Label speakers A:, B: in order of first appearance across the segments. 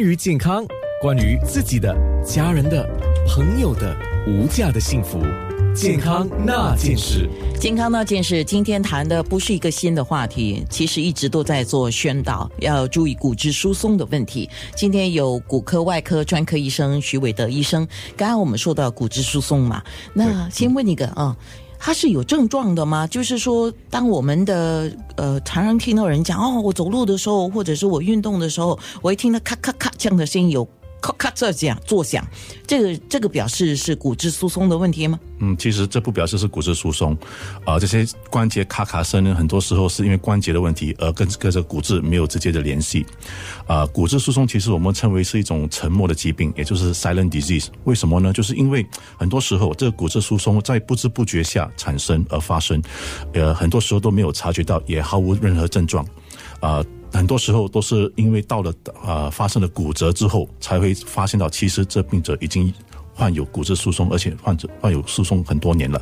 A: 关于健康，关于自己的、家人的、朋友的无价的幸福，健康那件事。
B: 健康那件事，今天谈的不是一个新的话题，其实一直都在做宣导，要注意骨质疏松的问题。今天有骨科外科专科医生徐伟德医生，刚刚我们说到骨质疏松嘛，那先问一个啊。它是有症状的吗？就是说，当我们的呃常常听到人讲哦，我走路的时候，或者是我运动的时候，我一听到咔咔咔这样的声音有。咔咔这样作响，这个这个表示是骨质疏松的问题吗？
C: 嗯，其实这不表示是骨质疏松，啊，这些关节咔咔声呢，很多时候是因为关节的问题，而跟跟这骨质没有直接的联系。啊，骨质疏松其实我们称为是一种沉默的疾病，也就是 silent disease。为什么呢？就是因为很多时候这个骨质疏松在不知不觉下产生而发生，呃，很多时候都没有察觉到，也毫无任何症状，啊。很多时候都是因为到了啊发生了骨折之后，才会发现到其实这病者已经患有骨质疏松，而且患者患有疏松很多年了。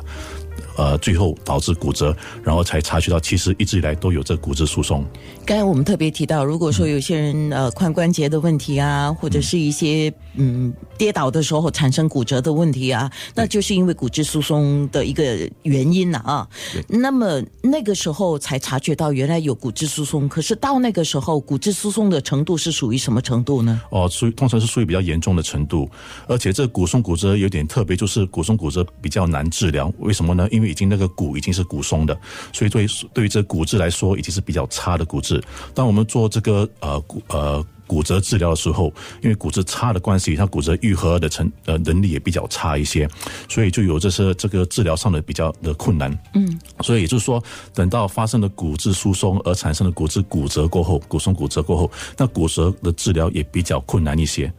C: 呃，最后导致骨折，然后才察觉到其实一直以来都有这骨质疏松。
B: 刚才我们特别提到，如果说有些人呃髋关节的问题啊，或者是一些嗯跌倒的时候产生骨折的问题啊，那就是因为骨质疏松的一个原因了啊。那么那个时候才察觉到原来有骨质疏松，可是到那个时候骨质疏松的程度是属于什么程度呢？
C: 哦，属于通常是属于比较严重的程度，而且这骨松骨折有点特别，就是骨松骨折比较难治疗。为什么呢？因为已经那个骨已经是骨松的，所以对对于这骨质来说，已经是比较差的骨质。当我们做这个呃骨呃骨折治疗的时候，因为骨质差的关系，它骨折愈合的成呃能力也比较差一些，所以就有这些这个治疗上的比较的困难。嗯，所以也就是说，等到发生了骨质疏松而产生的骨质骨折过后，骨松骨折过后，那骨折的治疗也比较困难一些。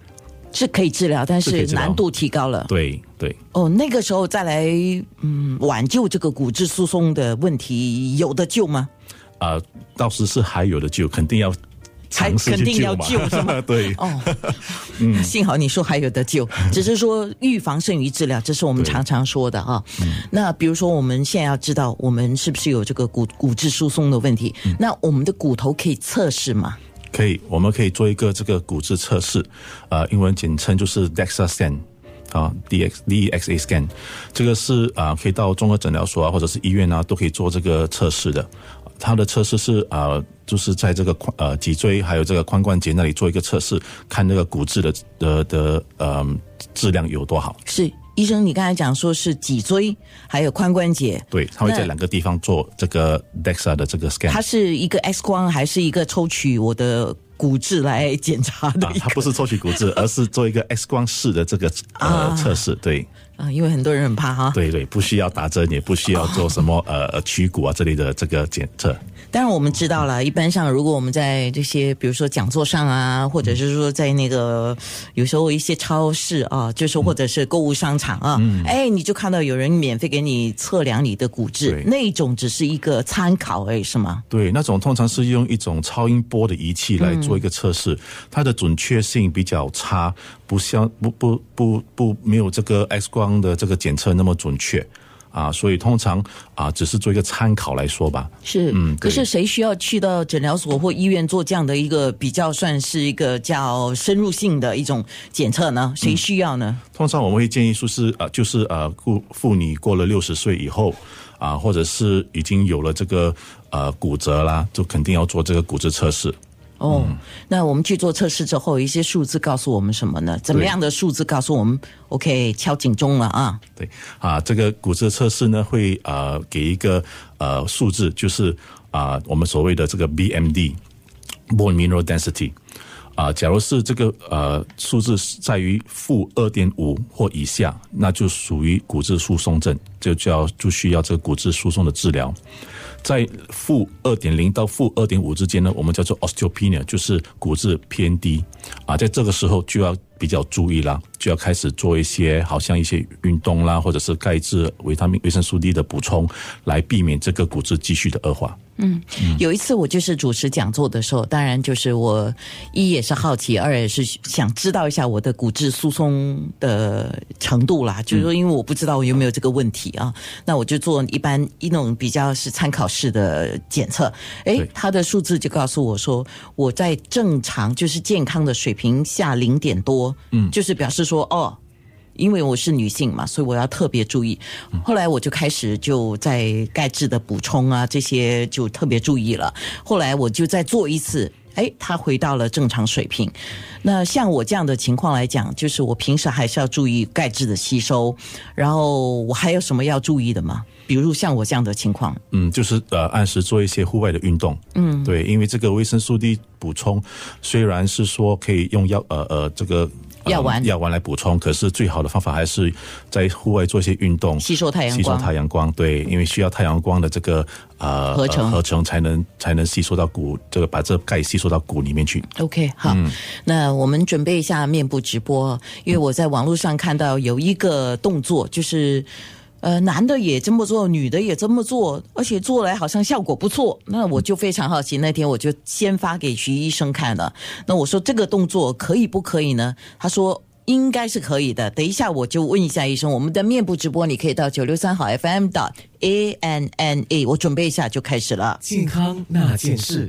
B: 是可以治疗，但是难度提高了。
C: 对对。
B: 哦，那个时候再来嗯挽救这个骨质疏松的问题，有的救吗？
C: 啊，倒是是还有的救，肯定要尝试
B: 肯定要救是吗？
C: 对。
B: 哦，嗯，幸好你说还有的救，只是说预防胜于治疗，这是我们常常说的啊。那比如说我们现在要知道我们是不是有这个骨骨质疏松的问题，那我们的骨头可以测试吗？
C: 可以，我们可以做一个这个骨质测试，呃，英文简称就是 DEXA scan，啊，D X D E X A scan，这个是啊，可以到综合诊疗所啊，或者是医院啊，都可以做这个测试的。它的测试是啊，就是在这个髋呃脊椎还有这个髋关节那里做一个测试，看那个骨质的的的呃质量有多好。
B: 是。医生，你刚才讲说是脊椎还有髋关节，
C: 对，他会在两个地方做这个 DEXA 的这个 scan。
B: 它是一个 X 光还是一个抽取我的骨质来检查的？
C: 它不是抽取骨质，而是做一个 X 光式的这个呃测试。对
B: 啊，因为很多人很怕哈。
C: 对对，不需要打针，也不需要做什么呃取骨啊这类的这个检测。
B: 当然，我们知道了。一般上，如果我们在这些，比如说讲座上啊，或者是说在那个有时候一些超市啊，就是或者是购物商场啊，嗯哎，你就看到有人免费给你测量你的骨质，那种只是一个参考而已，是吗？
C: 对，那种通常是用一种超音波的仪器来做一个测试，它的准确性比较差，不像不不不不没有这个 X 光的这个检测那么准确。啊，所以通常啊，只是做一个参考来说吧。
B: 是，嗯，可是谁需要去到诊疗所或医院做这样的一个比较，算是一个较深入性的一种检测呢？谁需要呢？
C: 通常我们会建议说是啊，就是呃，妇妇女过了六十岁以后啊，或者是已经有了这个呃骨折啦，就肯定要做这个骨质测试。
B: 哦，那我们去做测试之后，一些数字告诉我们什么呢？怎么样的数字告诉我们？OK，敲警钟了啊！
C: 对啊，这个骨质测试呢，会呃给一个呃数字，就是啊我们所谓的这个 BMD（Bone Mineral Density）。啊，假如是这个呃数字在于负二点五或以下，那就属于骨质疏松症，就叫就需要这个骨质疏松的治疗。在负二点零到负二点五之间呢，我们叫做 osteopenia，就是骨质偏低。啊，在这个时候就要比较注意啦，就要开始做一些好像一些运动啦，或者是钙质、维他命、维生素 D 的补充，来避免这个骨质继续的恶化。
B: 嗯，有一次我就是主持讲座的时候，当然就是我一也是好奇，二也是想知道一下我的骨质疏松的程度啦。就是说，因为我不知道我有没有这个问题啊，那我就做一般一种比较是参考式的检测。哎，他的数字就告诉我说，我在正常就是健康的。的水平下零点多，嗯，就是表示说哦。因为我是女性嘛，所以我要特别注意。后来我就开始就在钙质的补充啊，这些就特别注意了。后来我就再做一次，哎，它回到了正常水平。那像我这样的情况来讲，就是我平时还是要注意钙质的吸收。然后我还有什么要注意的吗？比如像我这样的情况，
C: 嗯，就是呃，按时做一些户外的运动，嗯，对，因为这个维生素 D 补充虽然是说可以用药，呃呃，这个。
B: 药丸
C: 药丸来补充，可是最好的方法还是在户外做一些运动，
B: 吸收太阳
C: 光，吸收太阳光。对，因为需要太阳光的这个呃
B: 合成
C: 合成才能才能吸收到骨，这个把这钙吸收到骨里面去。
B: OK，好，那我们准备一下面部直播，因为我在网络上看到有一个动作，就是。呃，男的也这么做，女的也这么做，而且做来好像效果不错。那我就非常好奇，那天我就先发给徐医生看了。那我说这个动作可以不可以呢？他说应该是可以的。等一下我就问一下医生，我们的面部直播你可以到九六三好 FM 的 A N N A，我准备一下就开始了。
A: 健康那件事。